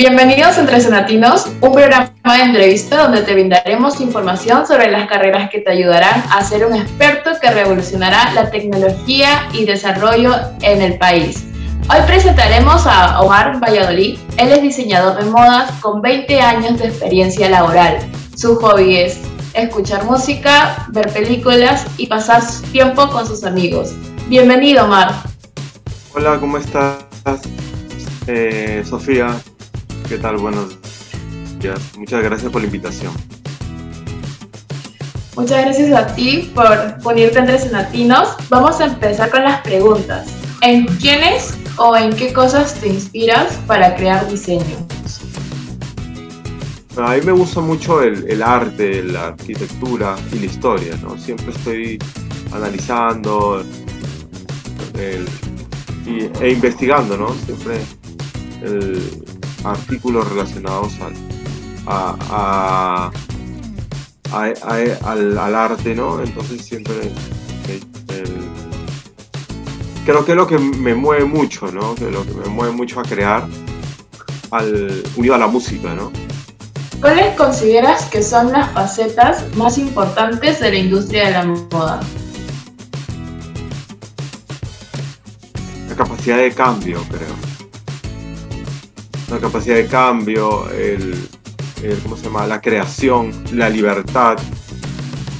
Bienvenidos Entre Senatinos, un programa de entrevista donde te brindaremos información sobre las carreras que te ayudarán a ser un experto que revolucionará la tecnología y desarrollo en el país. Hoy presentaremos a Omar Valladolid. Él es diseñador de modas con 20 años de experiencia laboral. Su hobby es escuchar música, ver películas y pasar tiempo con sus amigos. Bienvenido, Omar. Hola, ¿cómo estás? Eh, Sofía, ¿qué tal? Buenos días. Muchas gracias por la invitación. Muchas gracias a ti por unirte entre senatinos. Vamos a empezar con las preguntas. ¿En quiénes o en qué cosas te inspiras para crear diseño? A mí me gusta mucho el, arte, la arquitectura y la historia, ¿no? Siempre estoy analizando e investigando, ¿no? Siempre el, artículos relacionados al, al, arte, ¿no? Entonces siempre creo que es lo que me mueve mucho, ¿no? Que lo que me mueve mucho a crear al, unido a la música, ¿no? ¿Cuáles consideras que son las facetas más importantes de la industria de la moda? La capacidad de cambio, creo la capacidad de cambio, el, ¿cómo se llama? la creación, la libertad,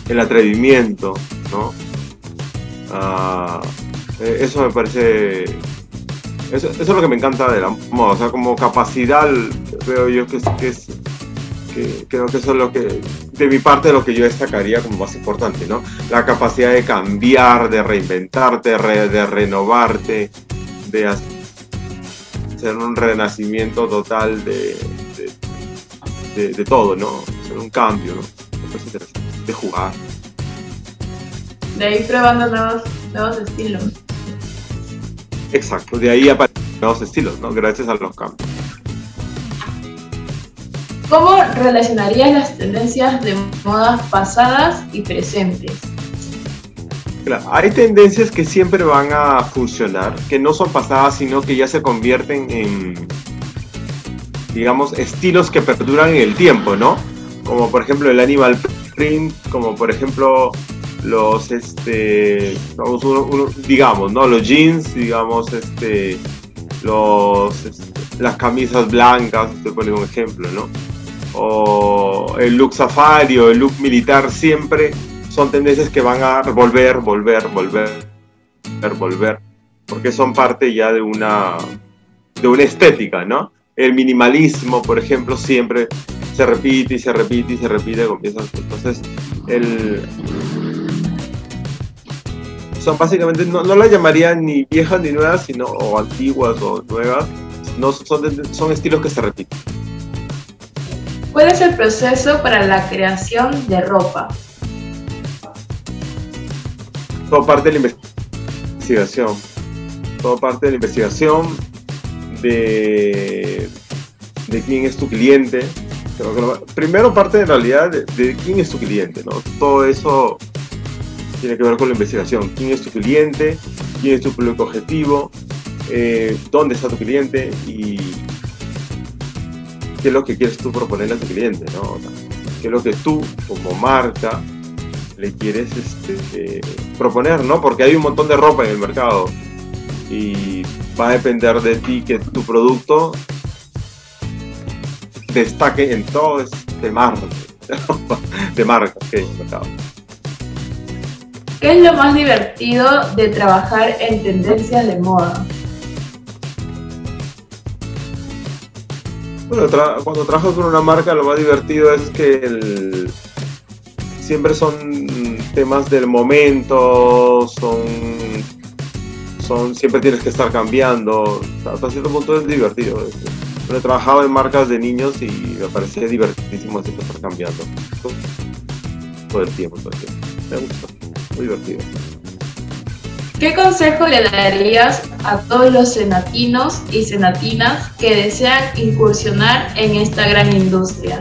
el atrevimiento, ¿no? Ah, eh, eso me parece eso, es lo que me encanta de la moda, o sea, como capacidad veo yo que, es, creo que eso es lo que, de mi parte, lo que yo destacaría como más importante, ¿no? La capacidad de cambiar, de reinventarte, de renovarte, de un renacimiento total de, de, todo, ¿no? Hacer un cambio, ¿no? de jugar. De ahí probando nuevos, nuevos estilos. Exacto, de ahí aparecen nuevos estilos, ¿no? Gracias a los cambios. ¿Cómo relacionarías las tendencias de modas pasadas y presentes? Hay tendencias que siempre van a funcionar, que no son pasadas, sino que ya se convierten en, digamos, estilos que perduran en el tiempo, ¿no? Como por ejemplo el animal print, como por ejemplo los, este, digamos, ¿no? Los jeans, digamos, este, los, este, las camisas blancas, te pone un ejemplo, ¿no? O el look safari o el look militar siempre son tendencias que van a volver, volver, volver, volver, porque son parte ya de una, de una estética, ¿no? El minimalismo, por ejemplo, siempre se repite y se repite y se repite. Entonces, el, son básicamente, no, no las llamaría ni viejas ni nuevas, sino o antiguas o nuevas, no, son, son estilos que se repiten. ¿Cuál es el proceso para la creación de ropa? Todo parte de la investigación. Todo parte de la investigación de, de quién es tu cliente. primero parte en realidad de, quién es tu cliente, ¿no? Todo eso tiene que ver con la investigación. ¿Quién es tu cliente? ¿Quién es tu público objetivo? Eh, ¿Dónde está tu cliente? Y qué es lo que quieres tú proponerle a tu cliente, ¿no? ¿Qué es lo que tú como marca le quieres este, proponer, ¿no? Porque hay un montón de ropa en el mercado y va a depender de ti que tu producto destaque en todo este mar de marcas que hay en el mercado. ¿Qué es lo más divertido de trabajar en tendencias de moda? Bueno, cuando trabajas con una marca lo más divertido es que el, siempre son temas del momento, son, son siempre tienes que estar cambiando. Hasta cierto punto es divertido. Yo he trabajado en marcas de niños y me parecía divertidísimo siempre estar cambiando. Todo el tiempo, todo el tiempo. Me gusta, muy divertido. ¿Qué consejo le darías a todos los senatinos y senatinas que desean incursionar en esta gran industria?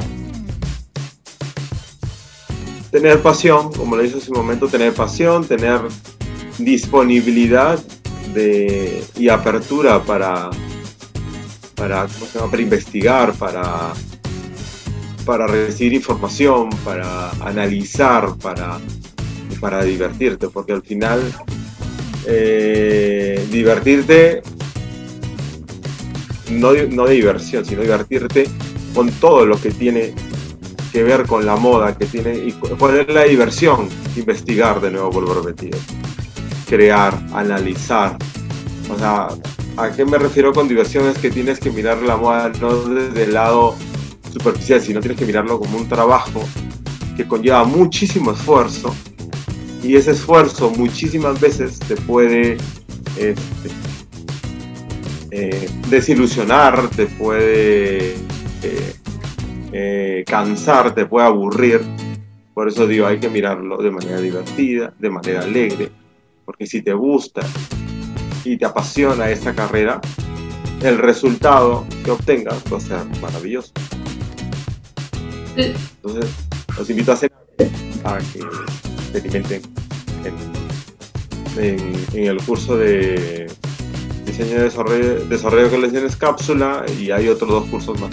Tener pasión, como le dije hace un momento, tener pasión, tener disponibilidad de, y apertura para, para, para investigar, para, para recibir información, para analizar, para, para divertirte, porque al final eh, divertirte, no, no diversión, sino divertirte con todo lo que tiene que ver con la moda, que tiene, y cuál es la diversión, investigar de nuevo, vuelvo a crear, analizar, o sea, ¿a qué me refiero con diversión? Es que tienes que mirar la moda no desde el lado superficial, sino tienes que mirarlo como un trabajo que conlleva muchísimo esfuerzo y ese esfuerzo muchísimas veces te puede este, eh, desilusionar, te puede eh, eh, cansar, te puede aburrir. Por eso digo, hay que mirarlo de manera divertida, de manera alegre, porque si te gusta y te apasiona esta carrera, el resultado que obtengas va a ser maravilloso. Entonces, los invito a hacer a que experimenten en, en, el curso de diseño de desarrollo, desarrollo de colecciones cápsula y hay otros dos cursos más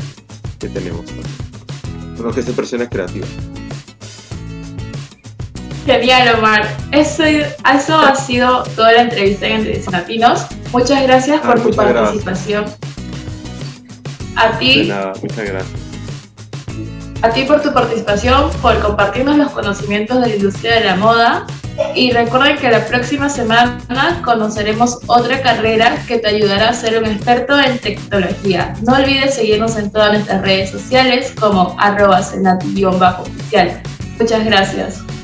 que tenemos. Uno que es impresiones creativas. Genial, Omar. Eso, eso ha sido toda la entrevista en Entre Latinos. Muchas gracias por ah, tu participación. A ti. muchas gracias. A ti por tu participación, por compartirnos los conocimientos de la industria de la moda. Y recuerden que la próxima semana conoceremos otra carrera que te ayudará a ser un experto en tecnología. No olvides seguirnos en todas nuestras redes sociales como arroba senati-oficial. Muchas gracias.